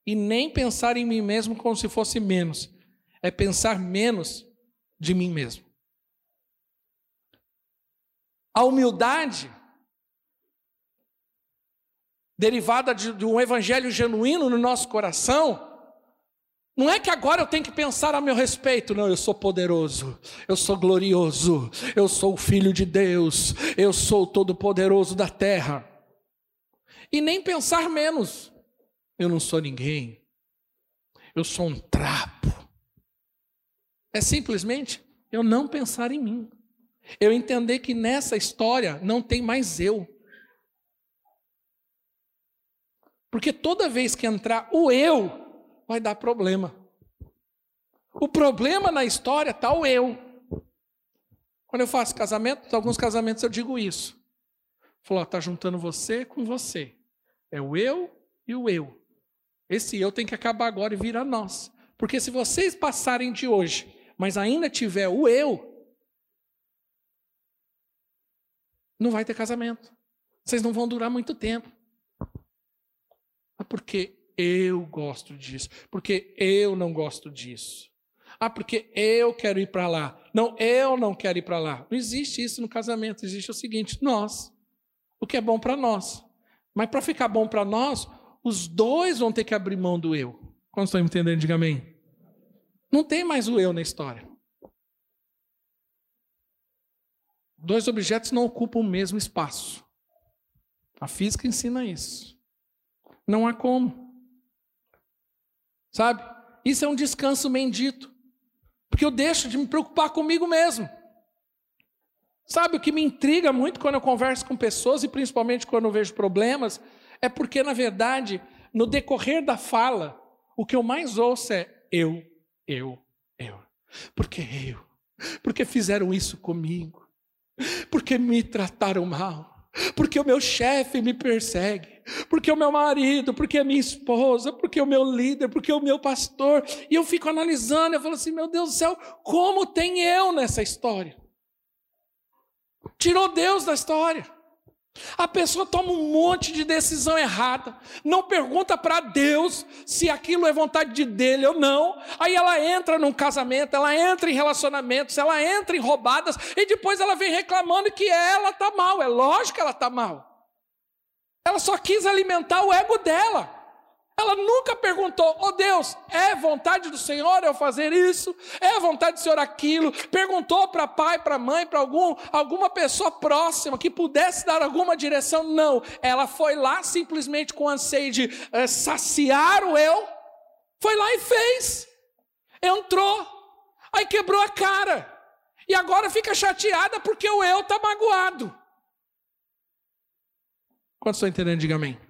e nem pensar em mim mesmo como se fosse menos. É pensar menos de mim mesmo. A humildade, derivada de, de, um evangelho genuíno no nosso coração, não é que agora eu tenho que pensar a meu respeito, não, eu sou poderoso, eu sou glorioso, eu sou o filho de Deus, eu sou o todo-poderoso da terra e nem pensar menos. Eu não sou ninguém. Eu sou um trapo. É simplesmente eu não pensar em mim. Eu entender que nessa história não tem mais eu. Porque toda vez que entrar o eu, vai dar problema. O problema na história está o eu. Quando eu faço casamento, alguns casamentos eu digo isso. Falou, está juntando você com você. É o eu e o eu. Esse eu tem que acabar agora e virar nós. Porque se vocês passarem de hoje, mas ainda tiver o eu, não vai ter casamento. Vocês não vão durar muito tempo. Ah, porque eu gosto disso. Porque eu não gosto disso. Ah, porque eu quero ir para lá. Não, eu não quero ir para lá. Não existe isso no casamento. Existe o seguinte: nós. O que é bom para nós. Mas para ficar bom para nós, os dois vão ter que abrir mão do eu. Quando estão entendendo, diga amém. Não tem mais o eu na história. Dois objetos não ocupam o mesmo espaço. A física ensina isso. Não há como. Sabe? Isso é um descanso bendito. Porque eu deixo de me preocupar comigo mesmo. Sabe o que me intriga muito quando eu converso com pessoas e principalmente quando eu vejo problemas? É porque, na verdade, no decorrer da fala, o que eu mais ouço é eu, eu, eu. Porque eu. Porque fizeram isso comigo. Porque me trataram mal. Porque o meu chefe me persegue. Porque o meu marido, porque a minha esposa, porque o meu líder, porque o meu pastor. E eu fico analisando, eu falo assim: meu Deus do céu, como tem eu nessa história? Tirou Deus da história. A pessoa toma um monte de decisão errada, não pergunta para Deus se aquilo é vontade de dele ou não. Aí ela entra num casamento, ela entra em relacionamentos, ela entra em roubadas e depois ela vem reclamando que ela está mal. É lógico que ela está mal. Ela só quis alimentar o ego dela. Ela nunca perguntou, oh Deus, é vontade do Senhor eu fazer isso? É vontade do Senhor aquilo? Perguntou para pai, para mãe, para algum, alguma pessoa próxima que pudesse dar alguma direção? Não. Ela foi lá simplesmente com anseio de é, saciar o eu. Foi lá e fez. Entrou. Aí quebrou a cara. E agora fica chateada porque o eu está magoado. Quantos estão entendendo? Diga amém.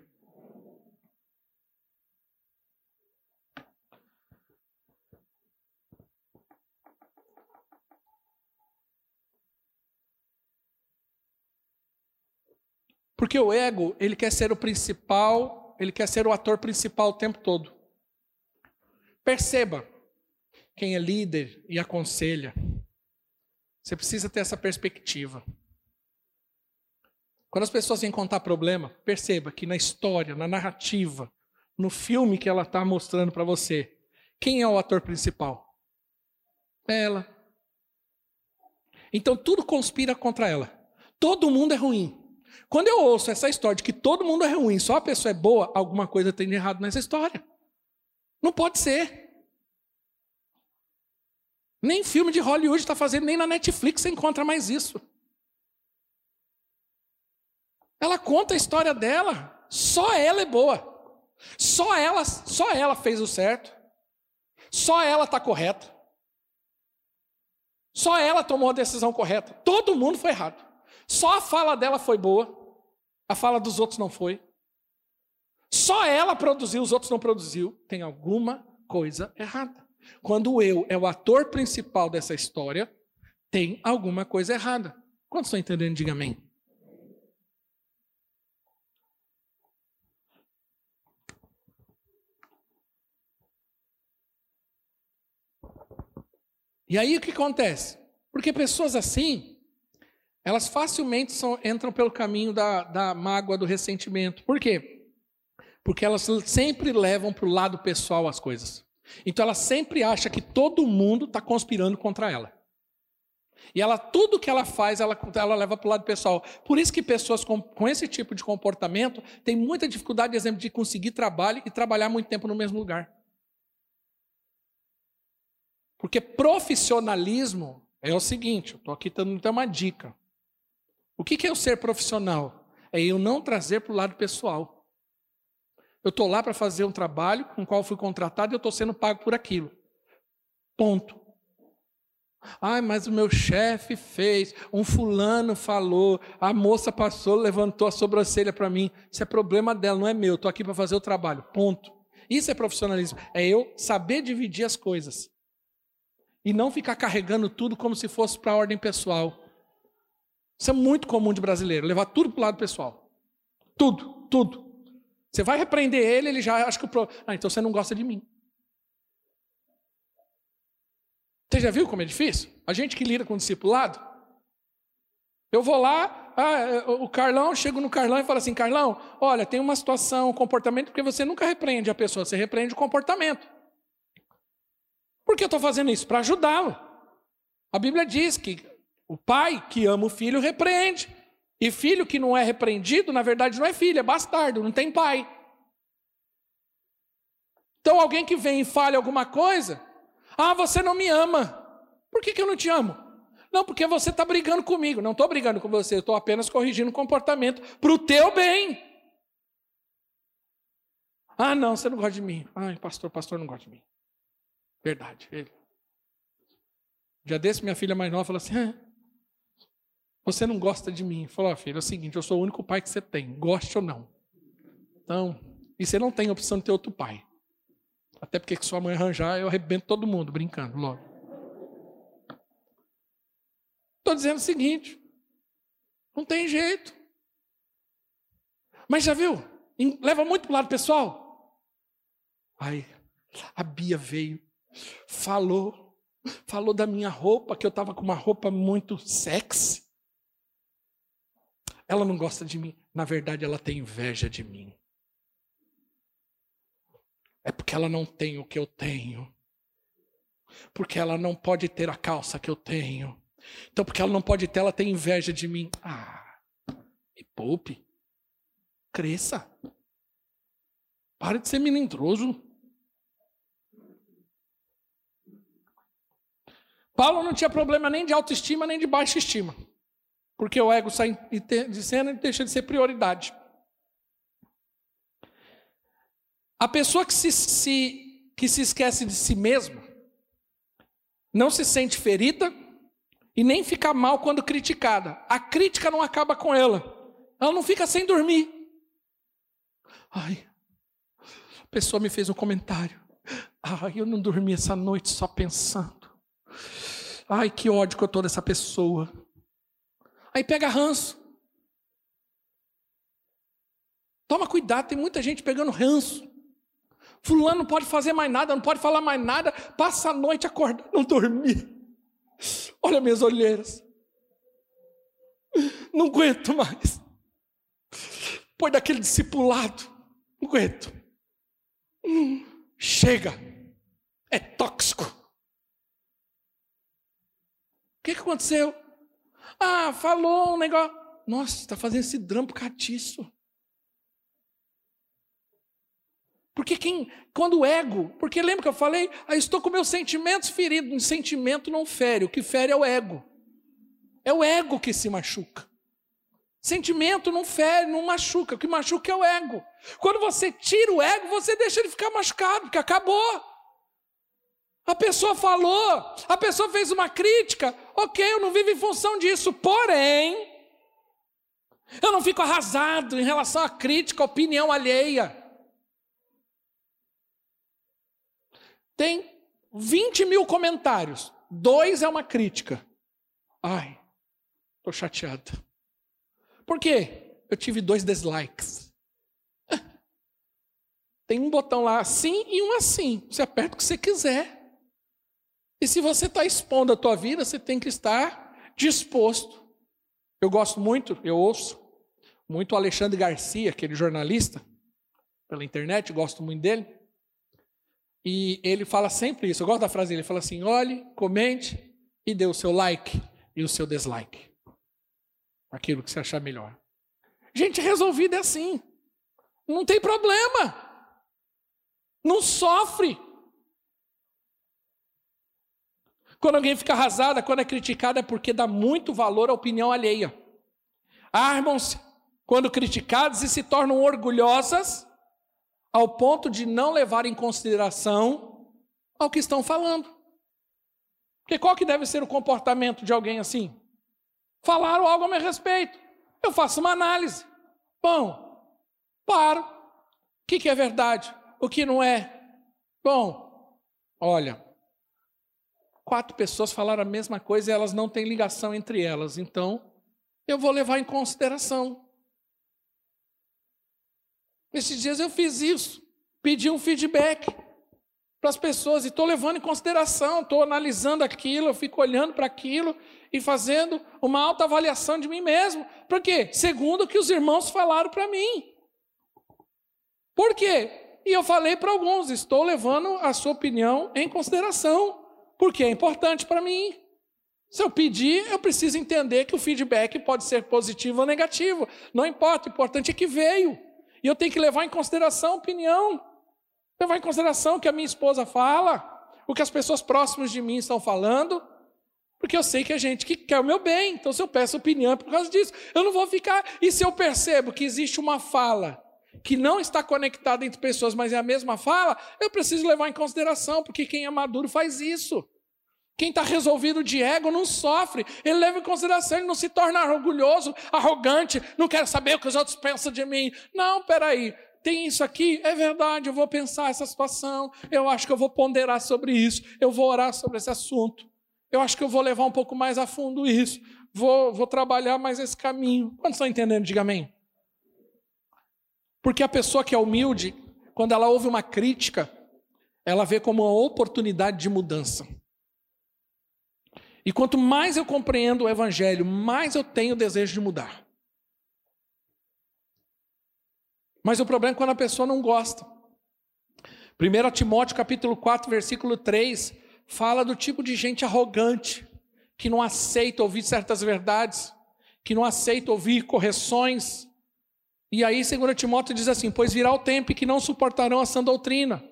Porque o ego, ele quer ser o principal, ele quer ser o ator principal o tempo todo. Perceba, quem é líder e aconselha, você precisa ter essa perspectiva. Quando as pessoas vêm contar problema, perceba que na história, na narrativa, no filme que ela está mostrando para você, quem é o ator principal? Ela. Então tudo conspira contra ela. Todo mundo é ruim. Quando eu ouço essa história de que todo mundo é ruim, só a pessoa é boa, alguma coisa tem de errado nessa história. Não pode ser. Nem filme de Hollywood está fazendo, nem na Netflix você encontra mais isso. Ela conta a história dela, só ela é boa. Só ela, só ela fez o certo. Só ela está correta. Só ela tomou a decisão correta. Todo mundo foi errado. Só a fala dela foi boa. A fala dos outros não foi. Só ela produziu, os outros não produziu. Tem alguma coisa errada. Quando eu é o ator principal dessa história, tem alguma coisa errada. Quantos estão entendendo? Diga amém. E aí o que acontece? Porque pessoas assim, elas facilmente são, entram pelo caminho da, da mágoa, do ressentimento. Por quê? Porque elas sempre levam para o lado pessoal as coisas. Então ela sempre acha que todo mundo está conspirando contra ela. E ela, tudo que ela faz, ela, ela leva para o lado pessoal. Por isso que pessoas com, com esse tipo de comportamento têm muita dificuldade, exemplo, de conseguir trabalho e trabalhar muito tempo no mesmo lugar. Porque profissionalismo é o seguinte, estou aqui dando uma dica. O que é o ser profissional? É eu não trazer para o lado pessoal. Eu estou lá para fazer um trabalho com o qual fui contratado e eu estou sendo pago por aquilo. Ponto. Ai, mas o meu chefe fez, um fulano falou, a moça passou, levantou a sobrancelha para mim. Isso é problema dela, não é meu. Estou aqui para fazer o trabalho. Ponto. Isso é profissionalismo. É eu saber dividir as coisas. E não ficar carregando tudo como se fosse para a ordem pessoal. Isso é muito comum de brasileiro, levar tudo para o lado pessoal. Tudo, tudo. Você vai repreender ele, ele já acha que o. Pro... Ah, então você não gosta de mim. Você já viu como é difícil? A gente que lida com o discipulado. Eu vou lá, ah, o Carlão, chego no Carlão e falo assim: Carlão, olha, tem uma situação, um comportamento, porque você nunca repreende a pessoa, você repreende o comportamento. Por que eu estou fazendo isso? Para ajudá-lo. A Bíblia diz que o pai que ama o filho repreende. E filho que não é repreendido, na verdade, não é filho, é bastardo, não tem pai. Então, alguém que vem e fale alguma coisa, ah, você não me ama. Por que, que eu não te amo? Não, porque você está brigando comigo. Não estou brigando com você, estou apenas corrigindo o comportamento para o teu bem. Ah, não, você não gosta de mim. Ai, pastor, pastor não gosta de mim. Verdade. Ele. Já desse, minha filha mais nova falou assim: ah, você não gosta de mim. Falou, oh, filho, é o seguinte, eu sou o único pai que você tem, goste ou não. Então, e você não tem opção de ter outro pai. Até porque que sua mãe arranjar, eu arrebento todo mundo, brincando, logo. Estou dizendo o seguinte, não tem jeito. Mas já viu? Leva muito para o lado pessoal. Aí, a Bia veio, falou, falou da minha roupa, que eu estava com uma roupa muito sexy. Ela não gosta de mim. Na verdade, ela tem inveja de mim. É porque ela não tem o que eu tenho. Porque ela não pode ter a calça que eu tenho. Então, porque ela não pode ter, ela tem inveja de mim. Ah, me poupe. Cresça. Pare de ser melindroso. Paulo não tinha problema nem de autoestima, nem de baixa estima. Porque o ego sai de cena e deixa de ser prioridade. A pessoa que se, se, que se esquece de si mesma não se sente ferida e nem fica mal quando criticada. A crítica não acaba com ela. Ela não fica sem dormir. Ai, a pessoa me fez um comentário. Ai, eu não dormi essa noite só pensando. Ai, que ódio que eu estou dessa pessoa. Aí pega ranço. Toma cuidado, tem muita gente pegando ranço. Fulano não pode fazer mais nada, não pode falar mais nada, passa a noite acordando, não dormir. Olha minhas olheiras. Não aguento mais. Põe daquele discipulado. Não aguento. chega. É tóxico. O que, aconteceu? Ah, falou um negócio. Nossa, está fazendo esse drama por causa disso. Porque quem, quando o ego, porque lembra que eu falei, ah, estou com meus sentimentos feridos, um sentimento não fere, o que fere é o ego. É o ego que se machuca. Sentimento não fere, não machuca, o que machuca é o ego. Quando você tira o ego, você deixa ele ficar machucado, porque acabou. A pessoa falou, a pessoa fez uma crítica, ok, eu não vivo em função disso, porém, eu não fico arrasado em relação à crítica, à opinião alheia. Tem 20 mil comentários, dois é uma crítica. Ai, estou chateada. Por quê? Eu tive dois dislikes. Tem um botão lá assim e um assim. Você aperta o que você quiser. E se você está expondo a tua vida, você tem que estar disposto. Eu gosto muito, eu ouço muito o Alexandre Garcia, aquele jornalista, pela internet, gosto muito dele. E ele fala sempre isso. Eu gosto da frase dele. Ele fala assim: olhe, comente e dê o seu like e o seu dislike. Aquilo que você achar melhor. Gente, resolvido é assim. Não tem problema. Não sofre. Quando alguém fica arrasada, quando é criticada, é porque dá muito valor à opinião alheia. Armam-se quando criticadas e se tornam orgulhosas ao ponto de não levar em consideração ao que estão falando. Porque qual que deve ser o comportamento de alguém assim? Falaram algo a meu respeito. Eu faço uma análise. Bom, paro. O que, que é verdade? O que não é? Bom, olha, quatro pessoas falaram a mesma coisa e elas não têm ligação entre elas. Então, eu vou levar em consideração. Nesses dias eu fiz isso, pedi um feedback para as pessoas e estou levando em consideração, estou analisando aquilo, eu fico olhando para aquilo e fazendo uma autoavaliação de mim mesmo. Por quê? Segundo o que os irmãos falaram para mim. Por quê? E eu falei para alguns, estou levando a sua opinião em consideração, porque é importante para mim. Se eu pedir, eu preciso entender que o feedback pode ser positivo ou negativo. Não importa, o importante é que veio. E eu tenho que levar em consideração a opinião, levar em consideração o que a minha esposa fala, o que as pessoas próximas de mim estão falando, porque eu sei que a gente que quer o meu bem. Então, se eu peço opinião é por causa disso. Eu não vou ficar. E se eu percebo que existe uma fala que não está conectada entre pessoas, mas é a mesma fala, eu preciso levar em consideração, porque quem é maduro faz isso. Quem está resolvido de ego não sofre, ele leva em consideração, ele não se torna orgulhoso, arrogante, não quer saber o que os outros pensam de mim. Não, peraí, tem isso aqui, é verdade, eu vou pensar essa situação, eu acho que eu vou ponderar sobre isso, eu vou orar sobre esse assunto, eu acho que eu vou levar um pouco mais a fundo isso, vou, vou trabalhar mais esse caminho. Quantos estão entendendo? Diga amém. Porque a pessoa que é humilde, quando ela ouve uma crítica, ela vê como uma oportunidade de mudança. E quanto mais eu compreendo o Evangelho, mais eu tenho desejo de mudar. Mas o problema é quando a pessoa não gosta. 1 Timóteo capítulo 4, versículo 3, fala do tipo de gente arrogante, que não aceita ouvir certas verdades, que não aceita ouvir correções. E aí 2 Timóteo diz assim: Pois virá o tempo em que não suportarão a sã doutrina.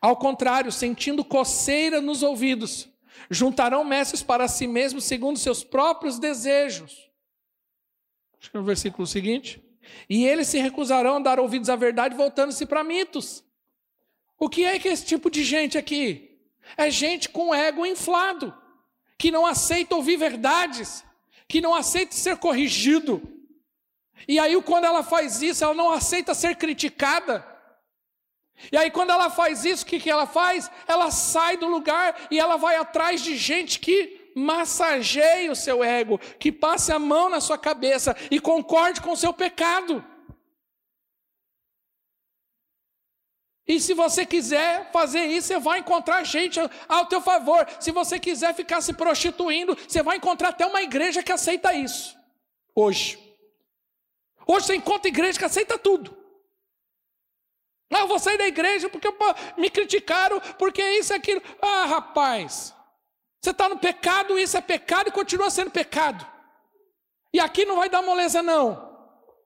Ao contrário, sentindo coceira nos ouvidos, Juntarão mestres para si mesmos segundo seus próprios desejos. Acho que é o versículo seguinte. E eles se recusarão a dar ouvidos à verdade, voltando-se para mitos. O que é que é esse tipo de gente aqui? É gente com ego inflado, que não aceita ouvir verdades, que não aceita ser corrigido. E aí, quando ela faz isso, ela não aceita ser criticada. E aí, quando ela faz isso, o que, que ela faz? Ela sai do lugar e ela vai atrás de gente que massageie o seu ego, que passe a mão na sua cabeça e concorde com o seu pecado. E se você quiser fazer isso, você vai encontrar gente ao teu favor. Se você quiser ficar se prostituindo, você vai encontrar até uma igreja que aceita isso. Hoje. Hoje você encontra igreja que aceita tudo. Ah, eu vou sair da igreja porque me criticaram, porque isso e aquilo. Ah, rapaz, você está no pecado, isso é pecado e continua sendo pecado. E aqui não vai dar moleza, não.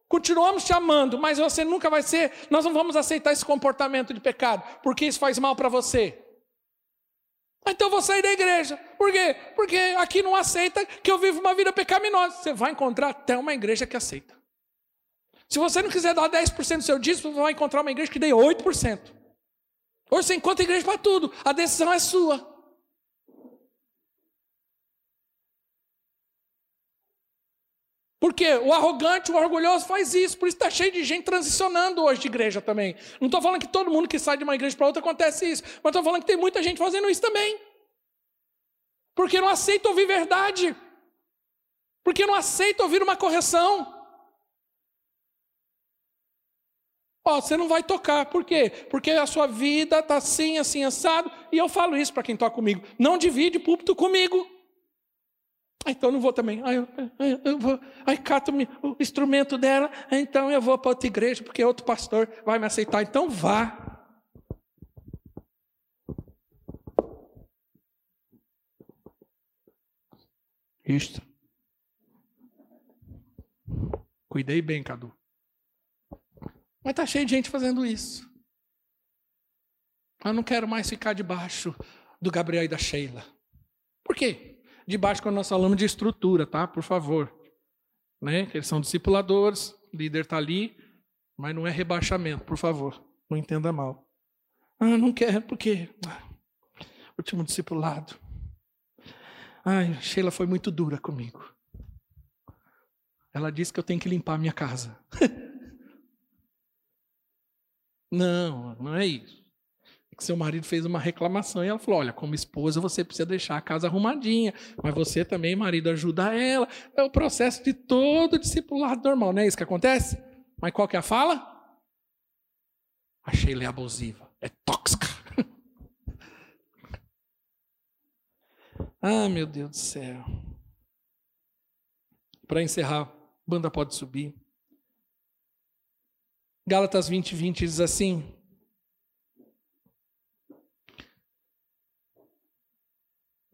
Continuamos te amando, mas você nunca vai ser, nós não vamos aceitar esse comportamento de pecado, porque isso faz mal para você. Então eu vou sair da igreja. Por quê? Porque aqui não aceita que eu vivo uma vida pecaminosa. Você vai encontrar até uma igreja que aceita. Se você não quiser dar 10% do seu dízimo, você vai encontrar uma igreja que dê 8%. Hoje você encontra igreja para tudo. A decisão é sua. Porque o arrogante, o orgulhoso faz isso, por isso está cheio de gente transicionando hoje de igreja também. Não estou falando que todo mundo que sai de uma igreja para outra acontece isso, mas estou falando que tem muita gente fazendo isso também. Porque não aceita ouvir verdade, porque não aceita ouvir uma correção. Ó, você não vai tocar, por quê? Porque a sua vida está assim, assim, assado, e eu falo isso para quem toca comigo: não divide púlpito comigo. Ah, então não vou também. Ah, eu, eu, eu vou. Aí cato o instrumento dela. Então eu vou para outra igreja, porque outro pastor vai me aceitar. Então vá. Isto. Cuidei bem, Cadu. Mas tá cheio de gente fazendo isso. Eu não quero mais ficar debaixo do Gabriel e da Sheila. Por quê? de baixo quando nós falamos de estrutura, tá? Por favor. Né? Que eles são discipuladores, líder está ali, mas não é rebaixamento, por favor. Não entenda mal. Ah, não quero, porque. Ah, último discipulado. Ai, Sheila foi muito dura comigo. Ela disse que eu tenho que limpar a minha casa. não, não é isso que seu marido fez uma reclamação e ela falou: Olha, como esposa você precisa deixar a casa arrumadinha, mas você também, marido, ajuda ela. É o processo de todo discipulado normal, não é isso que acontece? Mas qual que é a fala? Achei ela é abusiva, é tóxica. ah, meu Deus do céu. Para encerrar, banda pode subir. Gálatas 20, 20 diz assim: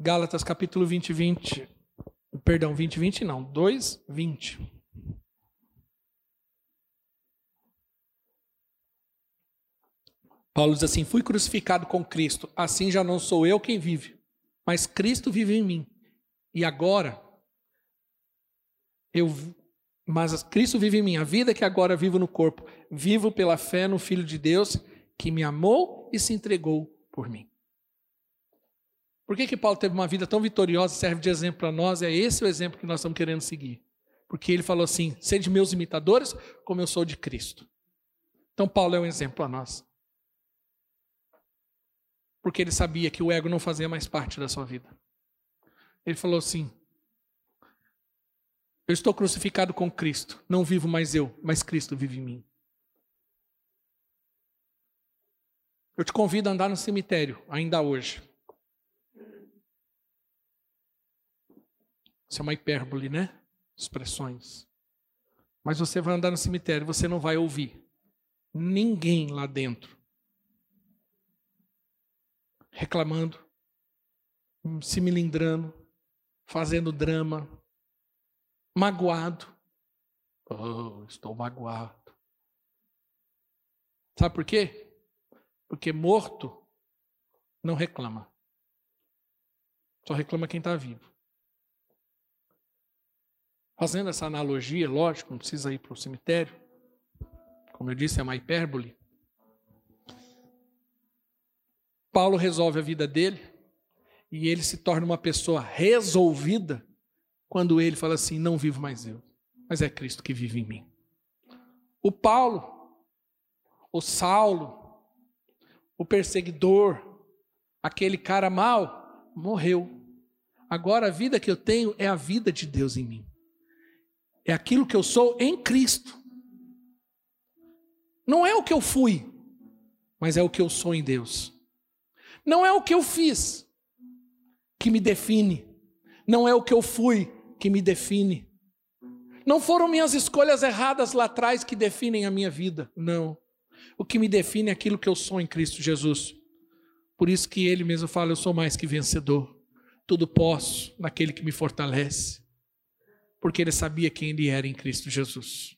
Gálatas capítulo 20, 20. Perdão, 20, 20 não, 2, 20. Paulo diz assim: Fui crucificado com Cristo, assim já não sou eu quem vive, mas Cristo vive em mim. E agora, eu, mas Cristo vive em mim. A vida que agora vivo no corpo, vivo pela fé no Filho de Deus, que me amou e se entregou por mim. Por que, que Paulo teve uma vida tão vitoriosa, serve de exemplo para nós? É esse o exemplo que nós estamos querendo seguir. Porque ele falou assim: sede meus imitadores, como eu sou de Cristo. Então, Paulo é um exemplo para nós. Porque ele sabia que o ego não fazia mais parte da sua vida. Ele falou assim: Eu estou crucificado com Cristo, não vivo mais eu, mas Cristo vive em mim. Eu te convido a andar no cemitério, ainda hoje. Isso é uma hipérbole, né? Expressões. Mas você vai andar no cemitério, você não vai ouvir ninguém lá dentro reclamando, se melindrando, fazendo drama, magoado. Oh, estou magoado. Sabe por quê? Porque morto não reclama. Só reclama quem está vivo. Fazendo essa analogia, lógico, não precisa ir para o cemitério. Como eu disse, é uma hipérbole. Paulo resolve a vida dele e ele se torna uma pessoa resolvida quando ele fala assim: Não vivo mais eu, mas é Cristo que vive em mim. O Paulo, o Saulo, o perseguidor, aquele cara mau, morreu. Agora a vida que eu tenho é a vida de Deus em mim é aquilo que eu sou em Cristo. Não é o que eu fui, mas é o que eu sou em Deus. Não é o que eu fiz que me define, não é o que eu fui que me define. Não foram minhas escolhas erradas lá atrás que definem a minha vida, não. O que me define é aquilo que eu sou em Cristo Jesus. Por isso que ele mesmo fala: Eu sou mais que vencedor. Tudo posso naquele que me fortalece. Porque ele sabia quem ele era em Cristo Jesus.